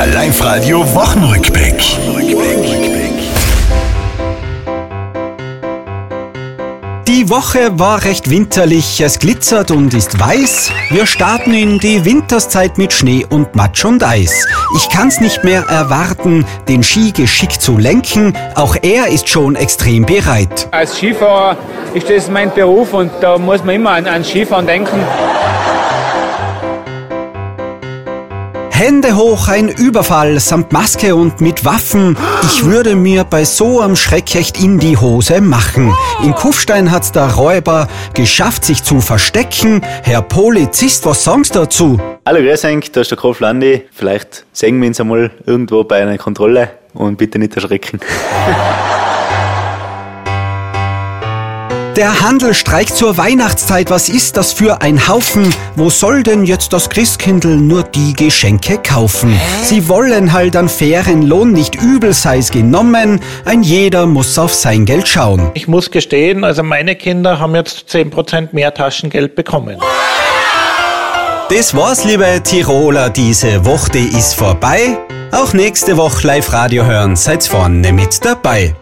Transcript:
Der Live-Radio Wochenrückblick. Die Woche war recht winterlich, es glitzert und ist weiß. Wir starten in die Winterszeit mit Schnee und Matsch und Eis. Ich kann's nicht mehr erwarten, den Ski geschickt zu lenken. Auch er ist schon extrem bereit. Als Skifahrer ist das mein Beruf und da muss man immer an, an Skifahren denken. Hände hoch, ein Überfall samt Maske und mit Waffen. Ich würde mir bei so einem Schreck echt in die Hose machen. In Kufstein hat's der Räuber geschafft, sich zu verstecken. Herr Polizist, was sagst du dazu? Hallo, grüß euch, da ist der Kopf Landi. Vielleicht sehen wir uns einmal irgendwo bei einer Kontrolle und bitte nicht erschrecken. Der Handel streikt zur Weihnachtszeit. Was ist das für ein Haufen? Wo soll denn jetzt das Christkindl nur die Geschenke kaufen? Sie wollen halt an fairen Lohn, nicht übel sei's genommen. Ein jeder muss auf sein Geld schauen. Ich muss gestehen, also meine Kinder haben jetzt 10% mehr Taschengeld bekommen. Das war's, liebe Tiroler. Diese Woche ist vorbei. Auch nächste Woche Live-Radio hören. Seid vorne mit dabei.